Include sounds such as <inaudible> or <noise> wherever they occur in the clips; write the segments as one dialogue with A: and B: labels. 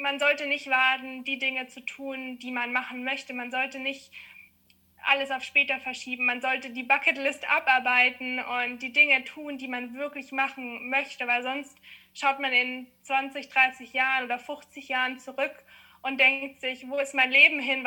A: man sollte nicht warten, die Dinge zu tun, die man machen möchte. Man sollte nicht alles auf später verschieben. Man sollte die Bucketlist abarbeiten und die Dinge tun, die man wirklich machen möchte, weil sonst schaut man in 20, 30 Jahren oder 50 Jahren zurück und denkt sich, wo ist mein Leben hin?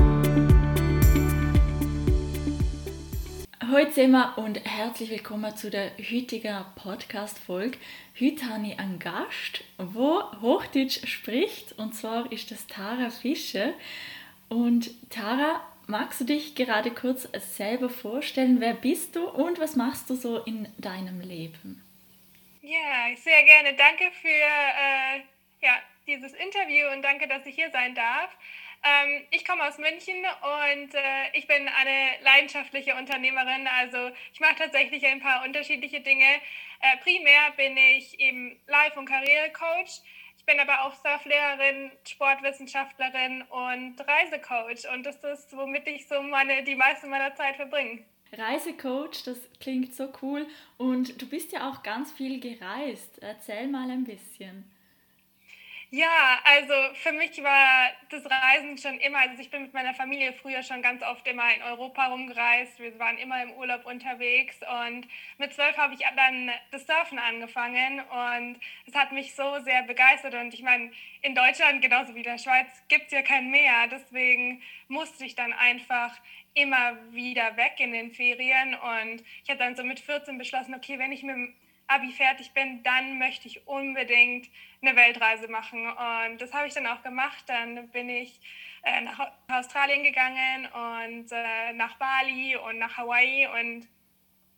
B: Hallo zusammen und herzlich willkommen zu der heutigen Podcast-Folge. Heute habe ich einen Gast, der Hochdeutsch spricht, und zwar ist das Tara Fischer. Und Tara, magst du dich gerade kurz selber vorstellen? Wer bist du und was machst du so in deinem Leben?
A: Ja, sehr gerne. Danke für äh, ja, dieses Interview und danke, dass ich hier sein darf. Ähm, ich komme aus München und äh, ich bin eine leidenschaftliche Unternehmerin. Also ich mache tatsächlich ein paar unterschiedliche Dinge. Äh, primär bin ich eben Life- und Karrierecoach. Ich bin aber auch Surflehrerin, Sportwissenschaftlerin und Reisecoach. Und das ist, womit ich so meine, die meiste meiner Zeit verbringe.
B: Reisecoach, das klingt so cool. Und du bist ja auch ganz viel gereist. Erzähl mal ein bisschen.
A: Ja, also für mich war das Reisen schon immer, also ich bin mit meiner Familie früher schon ganz oft immer in Europa rumgereist. Wir waren immer im Urlaub unterwegs und mit zwölf habe ich dann das Surfen angefangen und es hat mich so sehr begeistert. Und ich meine, in Deutschland genauso wie in der Schweiz gibt es ja kein Meer, deswegen musste ich dann einfach immer wieder weg in den Ferien und ich habe dann so mit 14 beschlossen, okay, wenn ich mit Abi fertig bin, dann möchte ich unbedingt eine Weltreise machen. Und das habe ich dann auch gemacht. Dann bin ich äh, nach Australien gegangen und äh, nach Bali und nach Hawaii und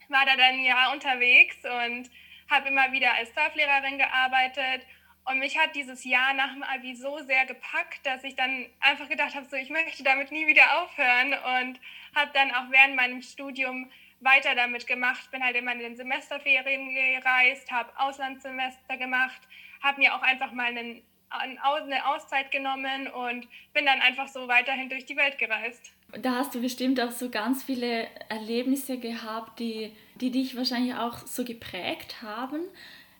A: war da dann Jahr unterwegs und habe immer wieder als Surflehrerin gearbeitet. Und mich hat dieses Jahr nach dem Abi so sehr gepackt, dass ich dann einfach gedacht habe, so ich möchte damit nie wieder aufhören und habe dann auch während meinem Studium weiter damit gemacht, bin halt immer in den Semesterferien gereist, habe Auslandssemester gemacht, habe mir auch einfach mal einen, eine Auszeit genommen und bin dann einfach so weiterhin durch die Welt gereist.
B: Da hast du bestimmt auch so ganz viele Erlebnisse gehabt, die, die dich wahrscheinlich auch so geprägt haben.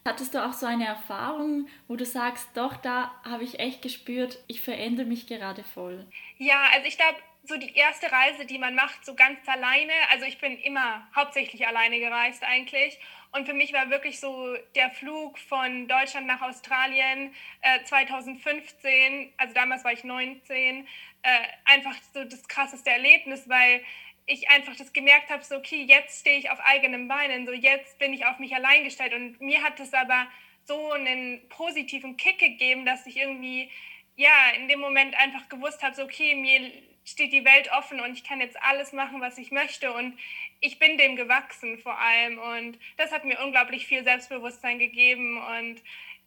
B: Hattest du auch so eine Erfahrung, wo du sagst, doch, da habe ich echt gespürt, ich verändere mich gerade voll?
A: Ja, also ich glaube, so die erste Reise, die man macht, so ganz alleine. Also ich bin immer hauptsächlich alleine gereist eigentlich. Und für mich war wirklich so der Flug von Deutschland nach Australien äh, 2015, also damals war ich 19, äh, einfach so das krasseste Erlebnis, weil ich einfach das gemerkt habe, so okay, jetzt stehe ich auf eigenen Beinen, so jetzt bin ich auf mich allein gestellt. Und mir hat es aber so einen positiven Kick gegeben, dass ich irgendwie ja in dem Moment einfach gewusst habe, so okay, mir steht die Welt offen und ich kann jetzt alles machen, was ich möchte und ich bin dem gewachsen vor allem und das hat mir unglaublich viel Selbstbewusstsein gegeben und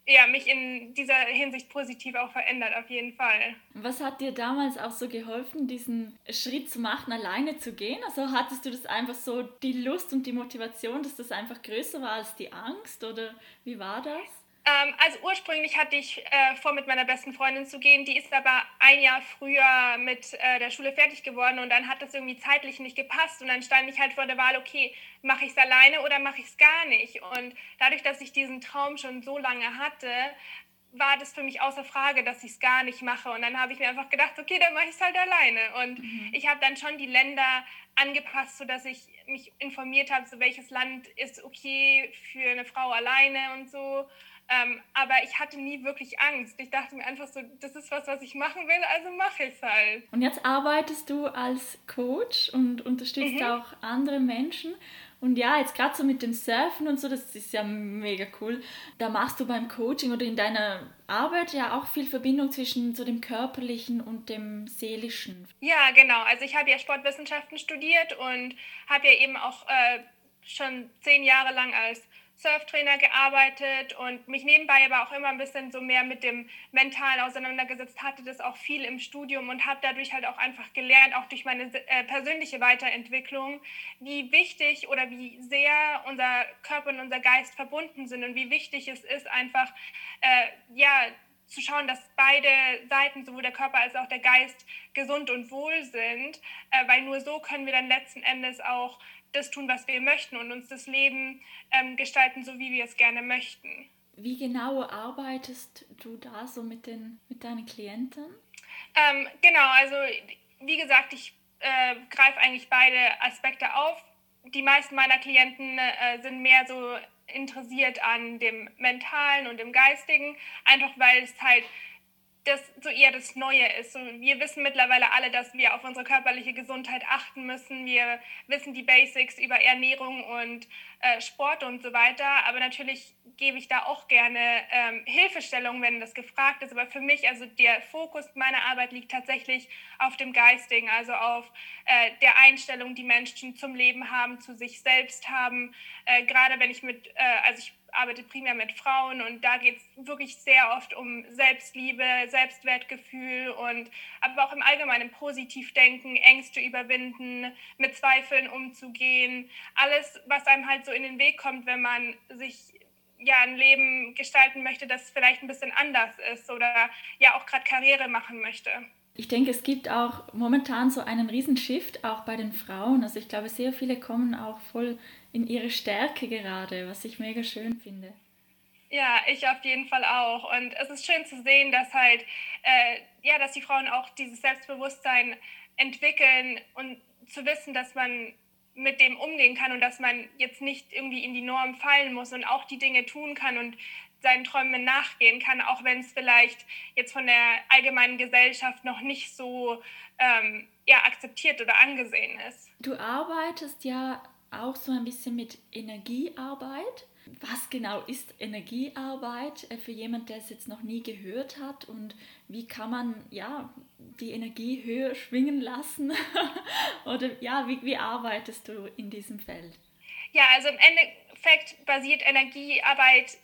A: ja, mich in dieser Hinsicht positiv auch verändert, auf jeden Fall.
B: Was hat dir damals auch so geholfen, diesen Schritt zu machen, alleine zu gehen? Also hattest du das einfach so, die Lust und die Motivation, dass das einfach größer war als die Angst oder wie war das?
A: Ähm, also ursprünglich hatte ich äh, vor, mit meiner besten Freundin zu gehen. Die ist aber ein Jahr früher mit äh, der Schule fertig geworden und dann hat das irgendwie zeitlich nicht gepasst. Und dann stand ich halt vor der Wahl, okay, mache ich es alleine oder mache ich es gar nicht? Und dadurch, dass ich diesen Traum schon so lange hatte, war das für mich außer Frage, dass ich es gar nicht mache. Und dann habe ich mir einfach gedacht, okay, dann mache ich es halt alleine. Und mhm. ich habe dann schon die Länder angepasst, sodass ich mich informiert habe, so welches Land ist okay für eine Frau alleine und so. Ähm, aber ich hatte nie wirklich Angst. Ich dachte mir einfach so, das ist was, was ich machen will, also mache ich es halt.
B: Und jetzt arbeitest du als Coach und unterstützt mhm. auch andere Menschen. Und ja, jetzt gerade so mit dem Surfen und so, das ist ja mega cool. Da machst du beim Coaching oder in deiner Arbeit ja auch viel Verbindung zwischen so dem körperlichen und dem seelischen.
A: Ja, genau. Also ich habe ja Sportwissenschaften studiert und habe ja eben auch äh, schon zehn Jahre lang als Surftrainer gearbeitet und mich nebenbei aber auch immer ein bisschen so mehr mit dem Mentalen auseinandergesetzt, hatte das auch viel im Studium und habe dadurch halt auch einfach gelernt, auch durch meine äh, persönliche Weiterentwicklung, wie wichtig oder wie sehr unser Körper und unser Geist verbunden sind und wie wichtig es ist, einfach äh, ja zu schauen, dass beide Seiten, sowohl der Körper als auch der Geist, gesund und wohl sind, äh, weil nur so können wir dann letzten Endes auch das tun, was wir möchten und uns das Leben ähm, gestalten, so wie wir es gerne möchten.
B: Wie genau arbeitest du da so mit, den, mit deinen Klienten?
A: Ähm, genau, also wie gesagt, ich äh, greife eigentlich beide Aspekte auf. Die meisten meiner Klienten äh, sind mehr so interessiert an dem Mentalen und dem Geistigen, einfach weil es halt das so eher das Neue ist. Wir wissen mittlerweile alle, dass wir auf unsere körperliche Gesundheit achten müssen. Wir wissen die Basics über Ernährung und äh, Sport und so weiter. Aber natürlich gebe ich da auch gerne ähm, Hilfestellung, wenn das gefragt ist. Aber für mich, also der Fokus meiner Arbeit liegt tatsächlich auf dem Geistigen, also auf äh, der Einstellung, die Menschen zum Leben haben, zu sich selbst haben. Äh, gerade wenn ich mit, äh, also ich arbeite primär mit Frauen und da geht es wirklich sehr oft um Selbstliebe, Selbstwertgefühl und aber auch im Allgemeinen Positivdenken, Ängste überwinden, mit Zweifeln umzugehen. Alles, was einem halt so in den Weg kommt, wenn man sich ja ein Leben gestalten möchte, das vielleicht ein bisschen anders ist oder ja auch gerade Karriere machen möchte.
B: Ich denke, es gibt auch momentan so einen riesen Shift auch bei den Frauen. Also ich glaube, sehr viele kommen auch voll in ihre Stärke gerade, was ich mega schön finde.
A: Ja, ich auf jeden Fall auch. Und es ist schön zu sehen, dass halt, äh, ja, dass die Frauen auch dieses Selbstbewusstsein entwickeln und zu wissen, dass man mit dem umgehen kann und dass man jetzt nicht irgendwie in die Norm fallen muss und auch die Dinge tun kann und seinen Träumen nachgehen kann, auch wenn es vielleicht jetzt von der allgemeinen Gesellschaft noch nicht so ähm, ja, akzeptiert oder angesehen ist.
B: Du arbeitest ja auch so ein bisschen mit Energiearbeit. Was genau ist Energiearbeit äh, für jemand, der es jetzt noch nie gehört hat und wie kann man ja die Energie höher schwingen lassen? <laughs> Oder ja, wie, wie arbeitest du in diesem Feld?
A: Ja, also im Endeffekt basiert Energiearbeit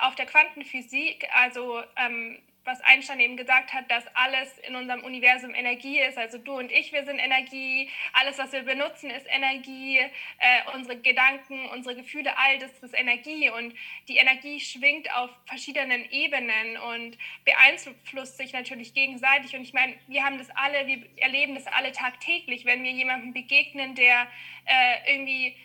A: auf der Quantenphysik, also ähm, was Einstein eben gesagt hat, dass alles in unserem Universum Energie ist. Also du und ich, wir sind Energie. Alles, was wir benutzen, ist Energie. Äh, unsere Gedanken, unsere Gefühle, all das ist Energie. Und die Energie schwingt auf verschiedenen Ebenen und beeinflusst sich natürlich gegenseitig. Und ich meine, wir haben das alle, wir erleben das alle tagtäglich, wenn wir jemandem begegnen, der äh, irgendwie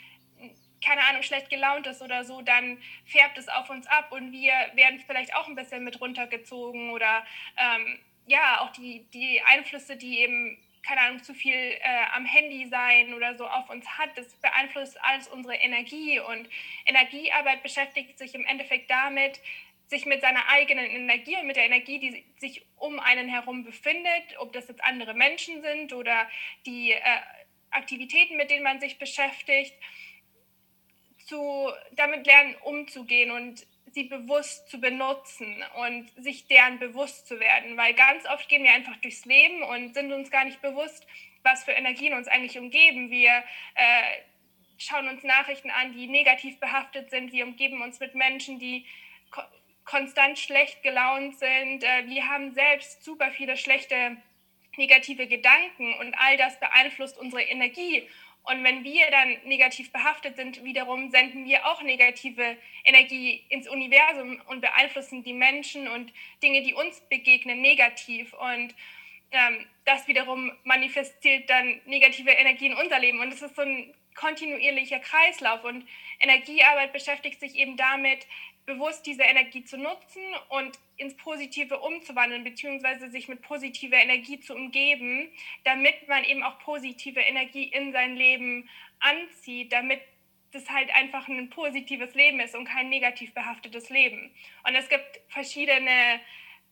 A: keine Ahnung, schlecht gelaunt ist oder so, dann färbt es auf uns ab und wir werden vielleicht auch ein bisschen mit runtergezogen oder ähm, ja, auch die, die Einflüsse, die eben, keine Ahnung, zu viel äh, am Handy sein oder so auf uns hat, das beeinflusst alles unsere Energie und Energiearbeit beschäftigt sich im Endeffekt damit, sich mit seiner eigenen Energie und mit der Energie, die sich um einen herum befindet, ob das jetzt andere Menschen sind oder die äh, Aktivitäten, mit denen man sich beschäftigt, zu, damit lernen umzugehen und sie bewusst zu benutzen und sich deren bewusst zu werden. Weil ganz oft gehen wir einfach durchs Leben und sind uns gar nicht bewusst, was für Energien uns eigentlich umgeben. Wir äh, schauen uns Nachrichten an, die negativ behaftet sind. Wir umgeben uns mit Menschen, die ko konstant schlecht gelaunt sind. Äh, wir haben selbst super viele schlechte negative Gedanken und all das beeinflusst unsere Energie und wenn wir dann negativ behaftet sind, wiederum senden wir auch negative Energie ins Universum und beeinflussen die Menschen und Dinge, die uns begegnen, negativ. Und ähm, das wiederum manifestiert dann negative Energie in unser Leben. Und es ist so ein kontinuierlicher Kreislauf. Und Energiearbeit beschäftigt sich eben damit, bewusst diese Energie zu nutzen und ins Positive umzuwandeln, beziehungsweise sich mit positiver Energie zu umgeben, damit man eben auch positive Energie in sein Leben anzieht, damit das halt einfach ein positives Leben ist und kein negativ behaftetes Leben. Und es gibt verschiedene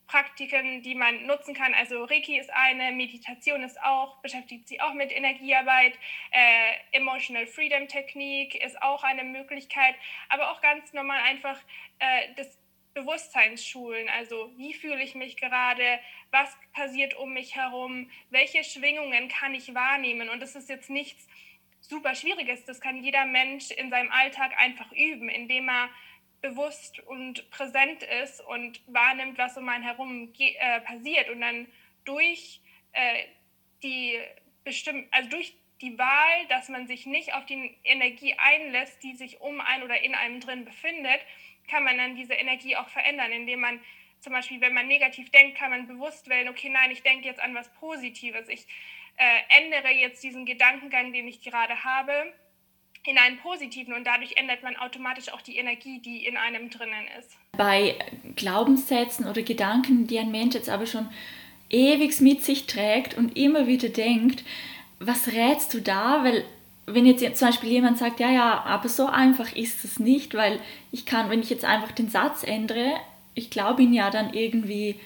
A: Praktiken, die man nutzen kann. Also Reiki ist eine, Meditation ist auch, beschäftigt sich auch mit Energiearbeit, äh, Emotional Freedom Technik ist auch eine Möglichkeit, aber auch ganz normal einfach äh, das Bewusstseinsschulen, also wie fühle ich mich gerade, was passiert um mich herum, welche Schwingungen kann ich wahrnehmen? Und das ist jetzt nichts super Schwieriges, das kann jeder Mensch in seinem Alltag einfach üben, indem er bewusst und präsent ist und wahrnimmt, was um einen herum äh, passiert und dann durch äh, die bestimmt, also durch die Wahl, dass man sich nicht auf die Energie einlässt, die sich um einen oder in einem drin befindet, kann man dann diese Energie auch verändern, indem man zum Beispiel, wenn man negativ denkt, kann man bewusst wählen, okay, nein, ich denke jetzt an was Positives. Ich äh, ändere jetzt diesen Gedankengang, den ich gerade habe, in einen positiven und dadurch ändert man automatisch auch die Energie, die in einem drinnen ist.
B: Bei Glaubenssätzen oder Gedanken, die ein Mensch jetzt aber schon ewig mit sich trägt und immer wieder denkt, was rätst du da? Weil wenn jetzt zum Beispiel jemand sagt, ja, ja, aber so einfach ist es nicht, weil ich kann, wenn ich jetzt einfach den Satz ändere, ich glaube ihn ja dann irgendwie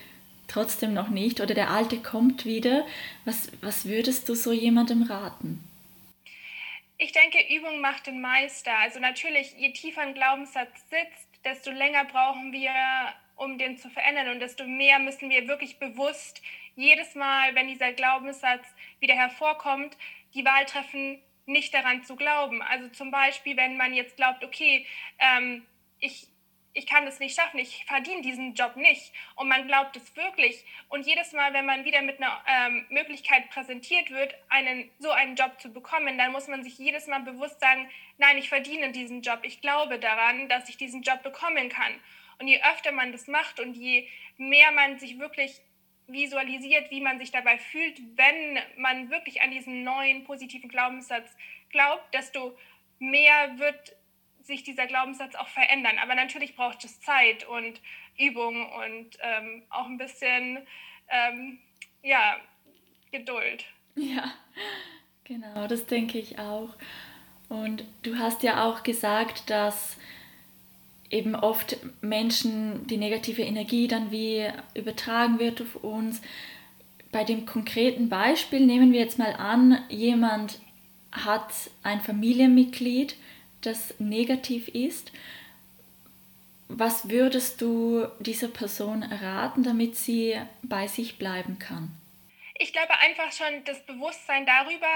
B: trotzdem noch nicht oder der alte kommt wieder. Was, was würdest du so jemandem raten?
A: Ich denke, Übung macht den Meister. Also natürlich, je tiefer ein Glaubenssatz sitzt, desto länger brauchen wir, um den zu verändern und desto mehr müssen wir wirklich bewusst jedes Mal, wenn dieser Glaubenssatz wieder hervorkommt, die Wahl treffen, nicht daran zu glauben. Also zum Beispiel, wenn man jetzt glaubt, okay, ähm, ich ich kann das nicht schaffen, ich verdiene diesen Job nicht. Und man glaubt es wirklich. Und jedes Mal, wenn man wieder mit einer ähm, Möglichkeit präsentiert wird, einen, so einen Job zu bekommen, dann muss man sich jedes Mal bewusst sagen, nein, ich verdiene diesen Job. Ich glaube daran, dass ich diesen Job bekommen kann. Und je öfter man das macht und je mehr man sich wirklich visualisiert, wie man sich dabei fühlt, wenn man wirklich an diesen neuen positiven Glaubenssatz glaubt, desto mehr wird sich dieser Glaubenssatz auch verändern. Aber natürlich braucht es Zeit und Übung und ähm, auch ein bisschen ähm, ja, Geduld.
B: Ja, genau, das denke ich auch. Und du hast ja auch gesagt, dass eben oft Menschen die negative Energie dann wie übertragen wird auf uns. Bei dem konkreten Beispiel nehmen wir jetzt mal an, jemand hat ein Familienmitglied, das negativ ist. Was würdest du dieser Person raten, damit sie bei sich bleiben kann?
A: Ich glaube einfach schon das Bewusstsein darüber,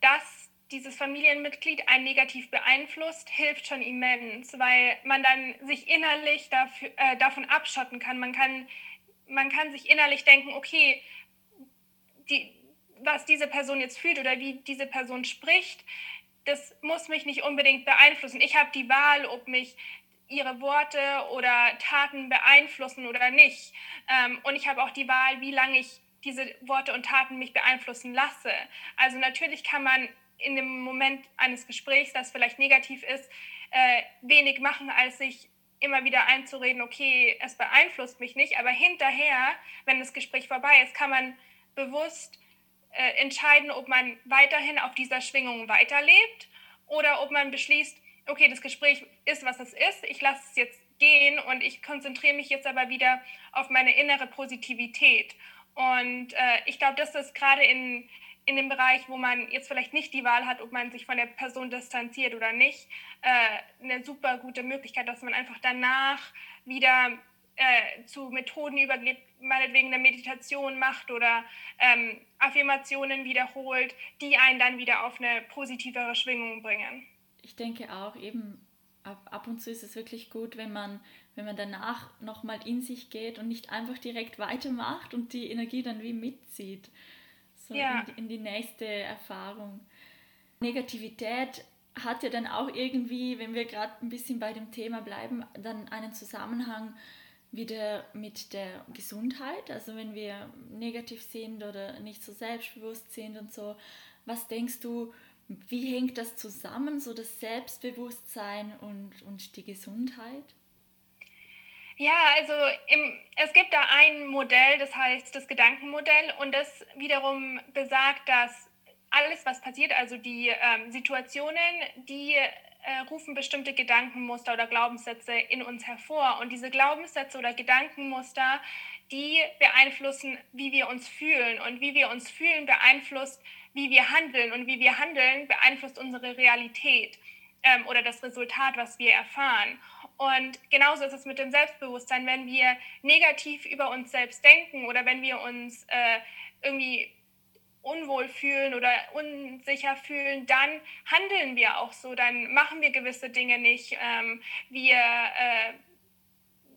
A: dass dieses Familienmitglied einen negativ beeinflusst, hilft schon immens, weil man dann sich innerlich dafür, äh, davon abschotten kann. Man, kann. man kann sich innerlich denken, okay, die, was diese Person jetzt fühlt oder wie diese Person spricht, das muss mich nicht unbedingt beeinflussen. Ich habe die Wahl, ob mich ihre Worte oder Taten beeinflussen oder nicht. Ähm, und ich habe auch die Wahl, wie lange ich diese Worte und Taten mich beeinflussen lasse. Also natürlich kann man in dem Moment eines Gesprächs, das vielleicht negativ ist, äh, wenig machen, als sich immer wieder einzureden, okay, es beeinflusst mich nicht. Aber hinterher, wenn das Gespräch vorbei ist, kann man bewusst äh, entscheiden, ob man weiterhin auf dieser Schwingung weiterlebt oder ob man beschließt, okay, das Gespräch ist, was es ist, ich lasse es jetzt gehen und ich konzentriere mich jetzt aber wieder auf meine innere Positivität. Und äh, ich glaube, das ist gerade in, in dem Bereich, wo man jetzt vielleicht nicht die Wahl hat, ob man sich von der Person distanziert oder nicht, äh, eine super gute Möglichkeit, dass man einfach danach wieder äh, zu Methoden übergeht, meinetwegen eine Meditation macht oder ähm, Affirmationen wiederholt, die einen dann wieder auf eine positivere Schwingung bringen.
B: Ich denke auch eben, ab, ab und zu ist es wirklich gut, wenn man, wenn man danach nochmal in sich geht und nicht einfach direkt weitermacht und die Energie dann wie mitzieht, so ja. in, in die nächste Erfahrung. Negativität hat ja dann auch irgendwie, wenn wir gerade ein bisschen bei dem Thema bleiben, dann einen Zusammenhang wieder mit der Gesundheit, also wenn wir negativ sind oder nicht so selbstbewusst sind und so. Was denkst du, wie hängt das zusammen, so das Selbstbewusstsein und, und die Gesundheit?
A: Ja, also im, es gibt da ein Modell, das heißt das Gedankenmodell und das wiederum besagt, dass alles, was passiert, also die ähm, Situationen, die äh, rufen bestimmte Gedankenmuster oder Glaubenssätze in uns hervor. Und diese Glaubenssätze oder Gedankenmuster, die beeinflussen, wie wir uns fühlen. Und wie wir uns fühlen, beeinflusst, wie wir handeln. Und wie wir handeln, beeinflusst unsere Realität ähm, oder das Resultat, was wir erfahren. Und genauso ist es mit dem Selbstbewusstsein. Wenn wir negativ über uns selbst denken oder wenn wir uns äh, irgendwie unwohl fühlen oder unsicher fühlen, dann handeln wir auch so, dann machen wir gewisse Dinge nicht. Ähm, wir äh,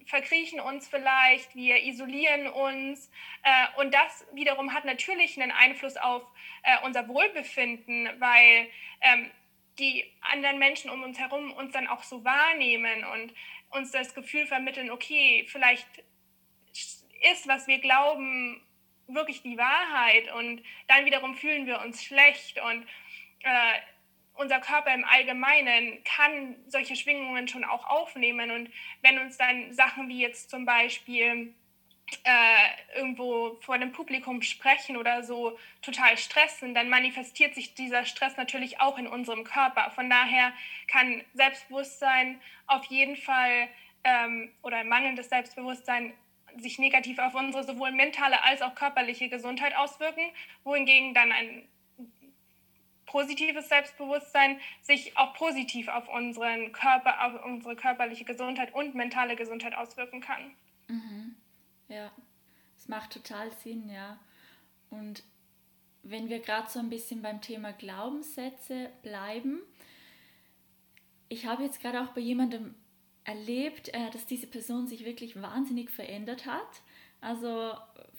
A: verkriechen uns vielleicht, wir isolieren uns. Äh, und das wiederum hat natürlich einen Einfluss auf äh, unser Wohlbefinden, weil ähm, die anderen Menschen um uns herum uns dann auch so wahrnehmen und uns das Gefühl vermitteln, okay, vielleicht ist, was wir glauben, wirklich die Wahrheit. Und dann wiederum fühlen wir uns schlecht und äh, unser Körper im Allgemeinen kann solche Schwingungen schon auch aufnehmen. Und wenn uns dann Sachen wie jetzt zum Beispiel äh, irgendwo vor dem Publikum sprechen oder so total stressen, dann manifestiert sich dieser Stress natürlich auch in unserem Körper. Von daher kann Selbstbewusstsein auf jeden Fall ähm, oder mangelndes Selbstbewusstsein sich negativ auf unsere sowohl mentale als auch körperliche Gesundheit auswirken, wohingegen dann ein positives Selbstbewusstsein sich auch positiv auf unseren Körper, auf unsere körperliche Gesundheit und mentale Gesundheit auswirken kann.
B: Mhm. Ja, das macht total Sinn, ja. Und wenn wir gerade so ein bisschen beim Thema Glaubenssätze bleiben, ich habe jetzt gerade auch bei jemandem erlebt, äh, dass diese Person sich wirklich wahnsinnig verändert hat. Also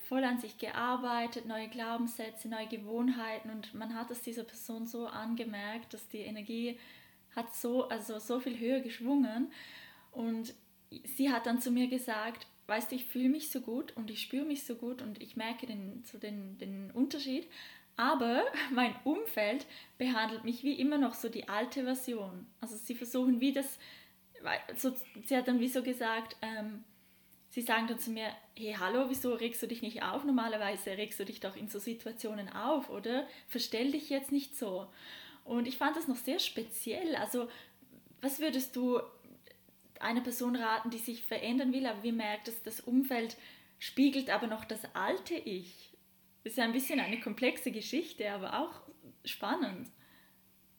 B: voll an sich gearbeitet, neue Glaubenssätze, neue Gewohnheiten und man hat es dieser Person so angemerkt, dass die Energie hat so, also so viel höher geschwungen und sie hat dann zu mir gesagt, weißt du, ich fühle mich so gut und ich spüre mich so gut und ich merke den, so den, den Unterschied, aber <laughs> mein Umfeld behandelt mich wie immer noch so die alte Version. Also sie versuchen wie das, so, sie hat dann wie so gesagt, ähm, sie sagen dann zu mir, hey, hallo, wieso regst du dich nicht auf? Normalerweise regst du dich doch in so Situationen auf, oder? Verstell dich jetzt nicht so. Und ich fand das noch sehr speziell. Also, was würdest du einer Person raten, die sich verändern will, aber wie merkt, dass das Umfeld spiegelt aber noch das alte Ich? Das ist ja ein bisschen eine komplexe Geschichte, aber auch spannend.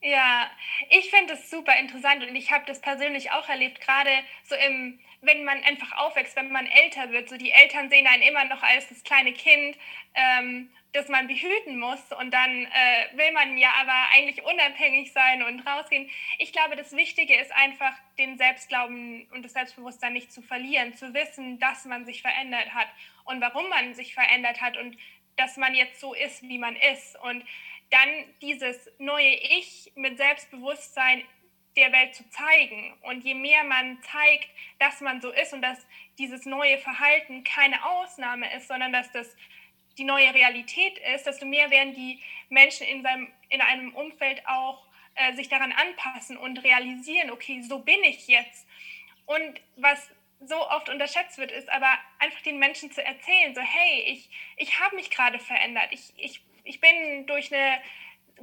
A: Ja, ich finde es super interessant und ich habe das persönlich auch erlebt, gerade so im, wenn man einfach aufwächst, wenn man älter wird. So die Eltern sehen einen immer noch als das kleine Kind, ähm, das man behüten muss und dann äh, will man ja aber eigentlich unabhängig sein und rausgehen. Ich glaube, das Wichtige ist einfach, den Selbstglauben und das Selbstbewusstsein nicht zu verlieren, zu wissen, dass man sich verändert hat und warum man sich verändert hat und dass man jetzt so ist, wie man ist. Und dann dieses neue Ich mit Selbstbewusstsein der Welt zu zeigen. Und je mehr man zeigt, dass man so ist und dass dieses neue Verhalten keine Ausnahme ist, sondern dass das die neue Realität ist, desto mehr werden die Menschen in, seinem, in einem Umfeld auch äh, sich daran anpassen und realisieren, okay, so bin ich jetzt. Und was so oft unterschätzt wird, ist aber einfach den Menschen zu erzählen, so hey, ich, ich habe mich gerade verändert, ich, ich ich bin durch eine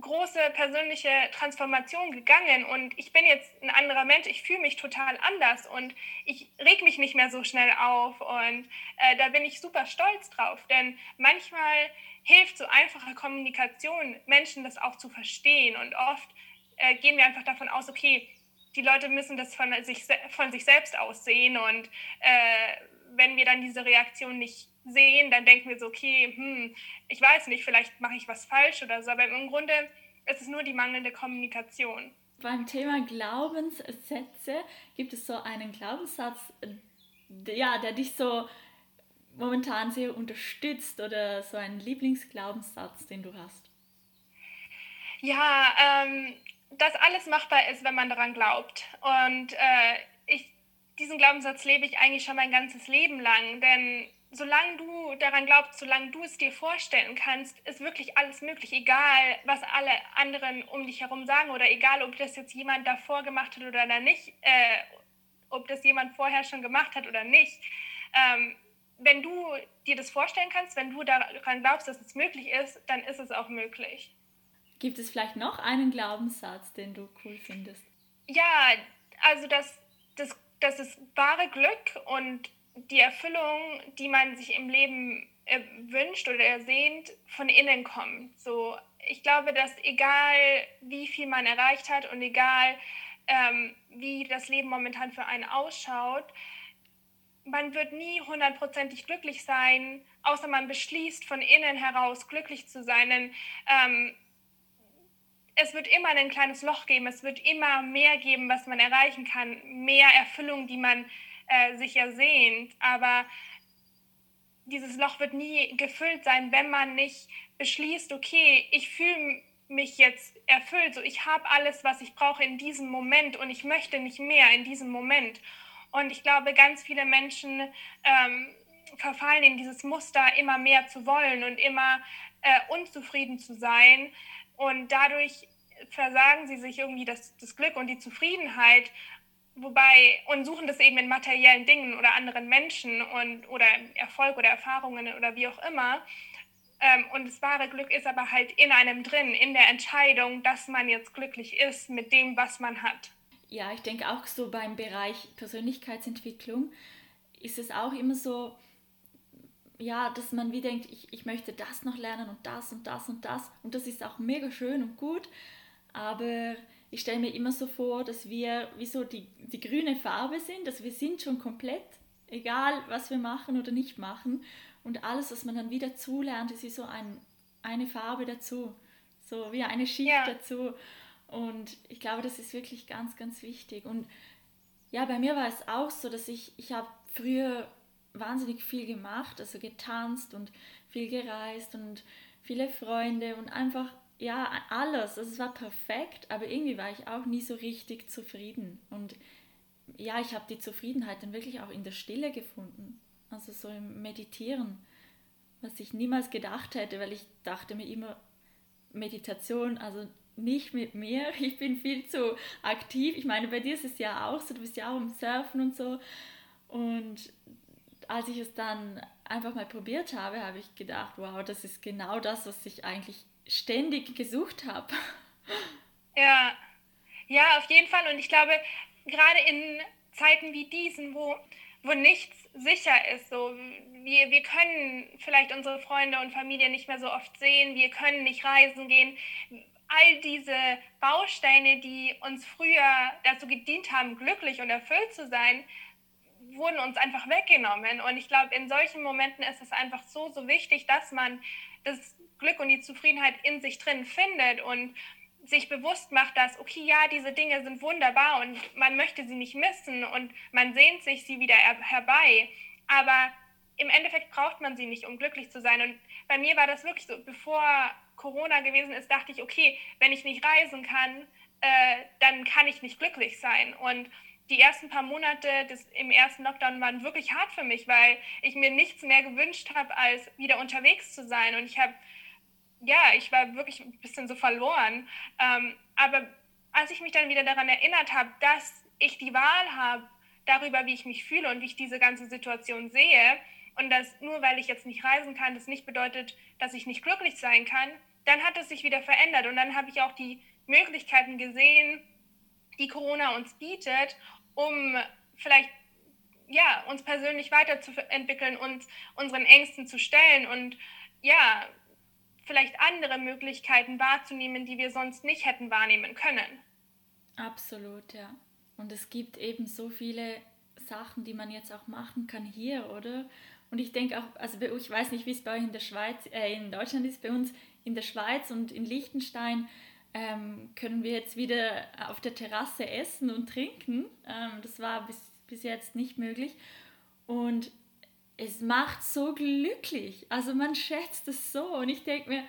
A: große persönliche Transformation gegangen und ich bin jetzt ein anderer Mensch, ich fühle mich total anders und ich reg mich nicht mehr so schnell auf und äh, da bin ich super stolz drauf, denn manchmal hilft so einfache Kommunikation, Menschen das auch zu verstehen und oft äh, gehen wir einfach davon aus, okay, die Leute müssen das von sich, von sich selbst aussehen und äh, wenn wir dann diese Reaktion nicht sehen, dann denken wir so, okay, hm, ich weiß nicht, vielleicht mache ich was falsch oder so, aber im Grunde ist es nur die mangelnde Kommunikation.
B: Beim Thema Glaubenssätze gibt es so einen Glaubenssatz, ja, der dich so momentan sehr unterstützt oder so einen Lieblingsglaubenssatz, den du hast?
A: Ja, ähm, dass alles machbar ist, wenn man daran glaubt. Und äh, diesen Glaubenssatz lebe ich eigentlich schon mein ganzes Leben lang, denn solange du daran glaubst, solange du es dir vorstellen kannst, ist wirklich alles möglich, egal was alle anderen um dich herum sagen oder egal, ob das jetzt jemand davor gemacht hat oder nicht, äh, ob das jemand vorher schon gemacht hat oder nicht. Ähm, wenn du dir das vorstellen kannst, wenn du daran glaubst, dass es möglich ist, dann ist es auch möglich.
B: Gibt es vielleicht noch einen Glaubenssatz, den du cool findest?
A: Ja, also das, das, das ist wahre Glück und die Erfüllung, die man sich im Leben äh, wünscht oder ersehnt, von innen kommt. So, ich glaube, dass egal wie viel man erreicht hat und egal ähm, wie das Leben momentan für einen ausschaut, man wird nie hundertprozentig glücklich sein, außer man beschließt von innen heraus glücklich zu sein. Denn ähm, es wird immer ein kleines Loch geben, es wird immer mehr geben, was man erreichen kann, mehr Erfüllung, die man äh, sich ersehnt. Aber dieses Loch wird nie gefüllt sein, wenn man nicht beschließt, okay, ich fühle mich jetzt erfüllt, so ich habe alles, was ich brauche in diesem Moment und ich möchte nicht mehr in diesem Moment. Und ich glaube, ganz viele Menschen ähm, verfallen in dieses Muster, immer mehr zu wollen und immer äh, unzufrieden zu sein. Und dadurch versagen sie sich irgendwie das, das Glück und die Zufriedenheit, wobei und suchen das eben in materiellen Dingen oder anderen Menschen und oder Erfolg oder Erfahrungen oder wie auch immer. Ähm, und das wahre Glück ist aber halt in einem drin, in der Entscheidung, dass man jetzt glücklich ist mit dem, was man hat.
B: Ja, ich denke auch so beim Bereich Persönlichkeitsentwicklung ist es auch immer so, ja, dass man wie denkt, ich, ich möchte das noch lernen und das und das und das. Und das ist auch mega schön und gut. Aber ich stelle mir immer so vor, dass wir wie so die, die grüne Farbe sind, dass wir sind schon komplett, egal was wir machen oder nicht machen. Und alles, was man dann wieder zulernt, ist wie so ein, eine Farbe dazu, so wie eine Schicht ja. dazu. Und ich glaube, das ist wirklich ganz, ganz wichtig. Und ja, bei mir war es auch so, dass ich, ich habe früher wahnsinnig viel gemacht, also getanzt und viel gereist und viele Freunde und einfach ja, alles. Also es war perfekt, aber irgendwie war ich auch nie so richtig zufrieden. Und ja, ich habe die Zufriedenheit dann wirklich auch in der Stille gefunden. Also so im Meditieren, was ich niemals gedacht hätte, weil ich dachte mir immer, Meditation, also nicht mit mir, <laughs> ich bin viel zu aktiv. Ich meine, bei dir ist es ja auch so, du bist ja auch im Surfen und so. Und als ich es dann einfach mal probiert habe, habe ich gedacht, wow, das ist genau das, was ich eigentlich ständig gesucht habe. <laughs>
A: Ja, ja, auf jeden Fall. Und ich glaube, gerade in Zeiten wie diesen, wo, wo nichts sicher ist, so wir, wir können vielleicht unsere Freunde und Familie nicht mehr so oft sehen, wir können nicht reisen gehen. All diese Bausteine, die uns früher dazu gedient haben, glücklich und erfüllt zu sein, wurden uns einfach weggenommen. Und ich glaube, in solchen Momenten ist es einfach so, so wichtig, dass man das Glück und die Zufriedenheit in sich drin findet und sich bewusst macht, dass, okay, ja, diese Dinge sind wunderbar und man möchte sie nicht missen und man sehnt sich sie wieder herbei. Aber im Endeffekt braucht man sie nicht, um glücklich zu sein. Und bei mir war das wirklich so, bevor Corona gewesen ist, dachte ich, okay, wenn ich nicht reisen kann, äh, dann kann ich nicht glücklich sein. Und die ersten paar Monate des, im ersten Lockdown waren wirklich hart für mich, weil ich mir nichts mehr gewünscht habe, als wieder unterwegs zu sein. Und ich habe, ja, ich war wirklich ein bisschen so verloren. Ähm, aber als ich mich dann wieder daran erinnert habe, dass ich die Wahl habe darüber, wie ich mich fühle und wie ich diese ganze Situation sehe, und dass nur weil ich jetzt nicht reisen kann, das nicht bedeutet, dass ich nicht glücklich sein kann, dann hat es sich wieder verändert. Und dann habe ich auch die Möglichkeiten gesehen, die Corona uns bietet, um vielleicht ja, uns persönlich weiterzuentwickeln, und unseren Ängsten zu stellen und ja, vielleicht andere Möglichkeiten wahrzunehmen, die wir sonst nicht hätten wahrnehmen können.
B: Absolut, ja. Und es gibt eben so viele Sachen, die man jetzt auch machen kann hier, oder? Und ich denke auch, also ich weiß nicht, wie es bei euch in der Schweiz, äh, in Deutschland ist, bei uns in der Schweiz und in Liechtenstein ähm, können wir jetzt wieder auf der Terrasse essen und trinken. Ähm, das war bis, bis jetzt nicht möglich. Und es macht so glücklich. Also man schätzt es so. Und ich denke mir,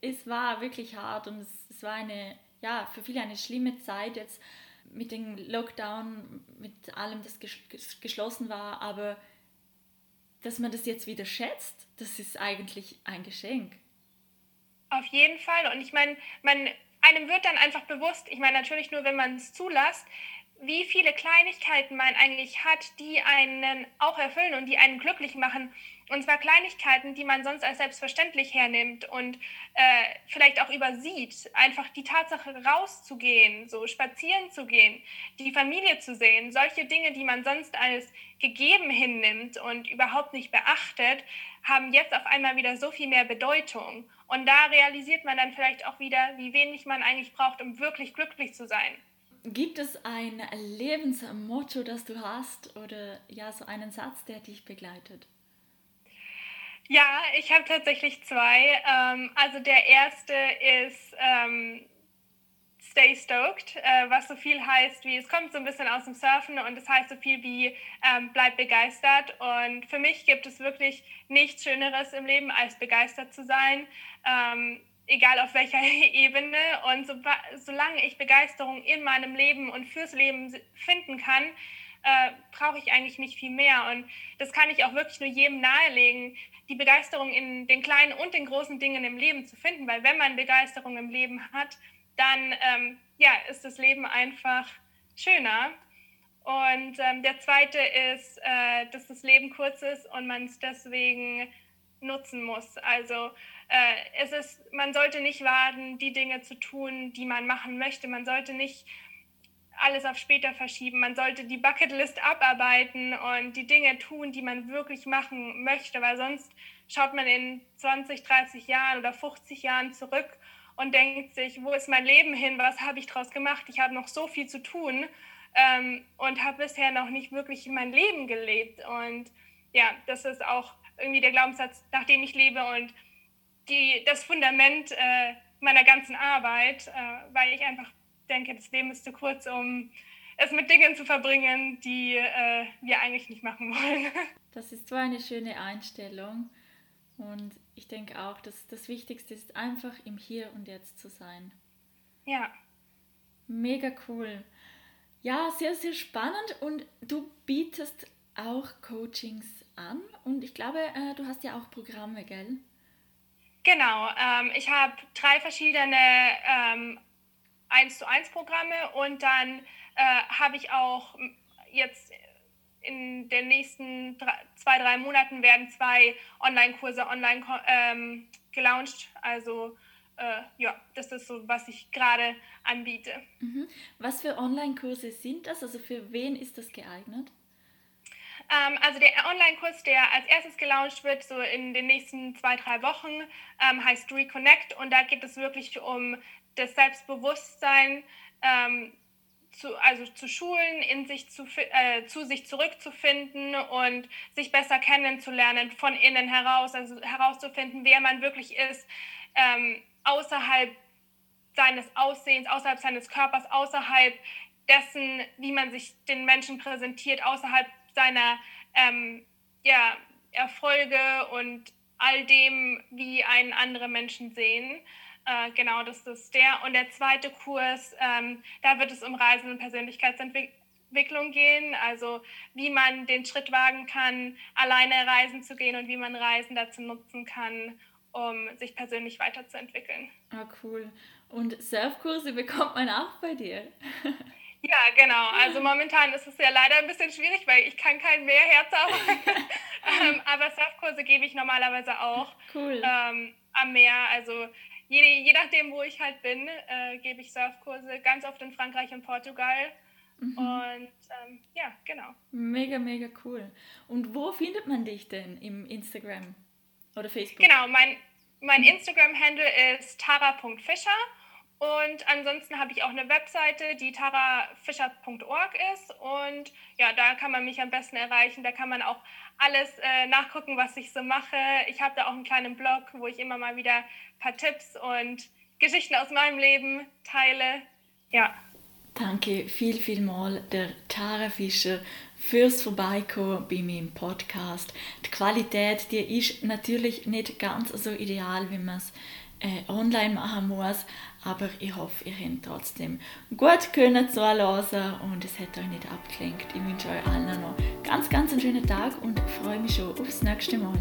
B: es war wirklich hart und es, es war eine, ja, für viele eine schlimme Zeit jetzt mit dem Lockdown, mit allem, das geschlossen war. Aber dass man das jetzt wieder schätzt, das ist eigentlich ein Geschenk.
A: Auf jeden Fall. Und ich meine, man einem wird dann einfach bewusst, ich meine natürlich nur, wenn man es zulässt, wie viele Kleinigkeiten man eigentlich hat, die einen auch erfüllen und die einen glücklich machen. Und zwar Kleinigkeiten, die man sonst als selbstverständlich hernimmt und äh, vielleicht auch übersieht. Einfach die Tatsache rauszugehen, so spazieren zu gehen, die Familie zu sehen, solche Dinge, die man sonst als gegeben hinnimmt und überhaupt nicht beachtet, haben jetzt auf einmal wieder so viel mehr Bedeutung. Und da realisiert man dann vielleicht auch wieder, wie wenig man eigentlich braucht, um wirklich glücklich zu sein.
B: gibt es ein Lebensmotto, das du hast oder ja, so einen Satz, der dich begleitet?
A: Ja, ich habe tatsächlich zwei. Ähm, also der erste ist ähm, Stay Stoked, äh, was so viel heißt wie, es kommt so ein bisschen aus dem Surfen und es heißt so viel wie ähm, bleib begeistert. Und für mich gibt es wirklich nichts Schöneres im Leben, als begeistert zu sein. Ähm, egal auf welcher <laughs> Ebene. Und so, solange ich Begeisterung in meinem Leben und fürs Leben finden kann, äh, brauche ich eigentlich nicht viel mehr. Und das kann ich auch wirklich nur jedem nahelegen, die Begeisterung in den kleinen und den großen Dingen im Leben zu finden. Weil wenn man Begeisterung im Leben hat, dann ähm, ja, ist das Leben einfach schöner. Und ähm, der zweite ist, äh, dass das Leben kurz ist und man es deswegen nutzen muss. Also äh, es ist, man sollte nicht warten, die Dinge zu tun, die man machen möchte. Man sollte nicht alles auf später verschieben. Man sollte die Bucketlist abarbeiten und die Dinge tun, die man wirklich machen möchte, weil sonst schaut man in 20, 30 Jahren oder 50 Jahren zurück und denkt sich, wo ist mein Leben hin? Was habe ich daraus gemacht? Ich habe noch so viel zu tun ähm, und habe bisher noch nicht wirklich mein Leben gelebt. Und ja, das ist auch irgendwie der Glaubenssatz, nach dem ich lebe und die, das Fundament äh, meiner ganzen Arbeit, äh, weil ich einfach denke, das Leben ist zu kurz, um es mit Dingen zu verbringen, die äh, wir eigentlich nicht machen wollen. <laughs>
B: Das ist so eine schöne Einstellung. Und ich denke auch, dass das Wichtigste ist, einfach im Hier und Jetzt zu sein.
A: Ja.
B: Mega cool. Ja, sehr, sehr spannend. Und du bietest auch Coachings an. Und ich glaube, äh, du hast ja auch Programme, gell?
A: Genau. Ähm, ich habe drei verschiedene ähm, 1 zu 1 Programme und dann äh, habe ich auch jetzt in den nächsten drei, zwei, drei Monaten werden zwei Online-Kurse online ähm, gelauncht. Also äh, ja, das ist so, was ich gerade anbiete.
B: Mhm. Was für Online-Kurse sind das? Also für wen ist das geeignet?
A: Ähm, also der Online-Kurs, der als erstes gelauncht wird, so in den nächsten zwei, drei Wochen, ähm, heißt Reconnect und da geht es wirklich um das Selbstbewusstsein ähm, zu, also zu schulen, in sich zu, äh, zu sich zurückzufinden und sich besser kennenzulernen von innen heraus, also herauszufinden, wer man wirklich ist, ähm, außerhalb seines Aussehens, außerhalb seines Körpers, außerhalb dessen, wie man sich den Menschen präsentiert, außerhalb seiner ähm, ja, Erfolge und all dem, wie einen andere Menschen sehen. Äh, genau, das ist der. Und der zweite Kurs, ähm, da wird es um Reisen und Persönlichkeitsentwicklung gehen, also wie man den Schritt wagen kann, alleine reisen zu gehen und wie man Reisen dazu nutzen kann, um sich persönlich weiterzuentwickeln.
B: Ah, cool. Und Surfkurse bekommt man auch bei dir? <laughs>
A: Ja, genau. Also momentan ist es ja leider ein bisschen schwierig, weil ich kann kein Meerherz arbeiten. <laughs> ähm, aber Surfkurse gebe ich normalerweise auch
B: cool.
A: ähm, am Meer. Also je, je nachdem, wo ich halt bin, äh, gebe ich Surfkurse, ganz oft in Frankreich und Portugal. Mhm. Und ähm, ja, genau.
B: Mega, mega cool. Und wo findet man dich denn im Instagram oder Facebook?
A: Genau, mein, mein Instagram-Handle ist tara.fischer. Und ansonsten habe ich auch eine Webseite, die tarafischer.org ist. Und ja, da kann man mich am besten erreichen. Da kann man auch alles äh, nachgucken, was ich so mache. Ich habe da auch einen kleinen Blog, wo ich immer mal wieder ein paar Tipps und Geschichten aus meinem Leben teile. Ja.
B: Danke viel, viel mal der Tara Fischer fürs Vorbeikommen bei meinem Podcast. Die Qualität, die ist natürlich nicht ganz so ideal, wie man es äh, online machen muss, aber ich hoffe, ihr könnt trotzdem gut können zuhören und es hat euch nicht abgelenkt. Ich wünsche euch allen noch ganz, ganz einen schönen Tag und freue mich schon aufs nächste Mal.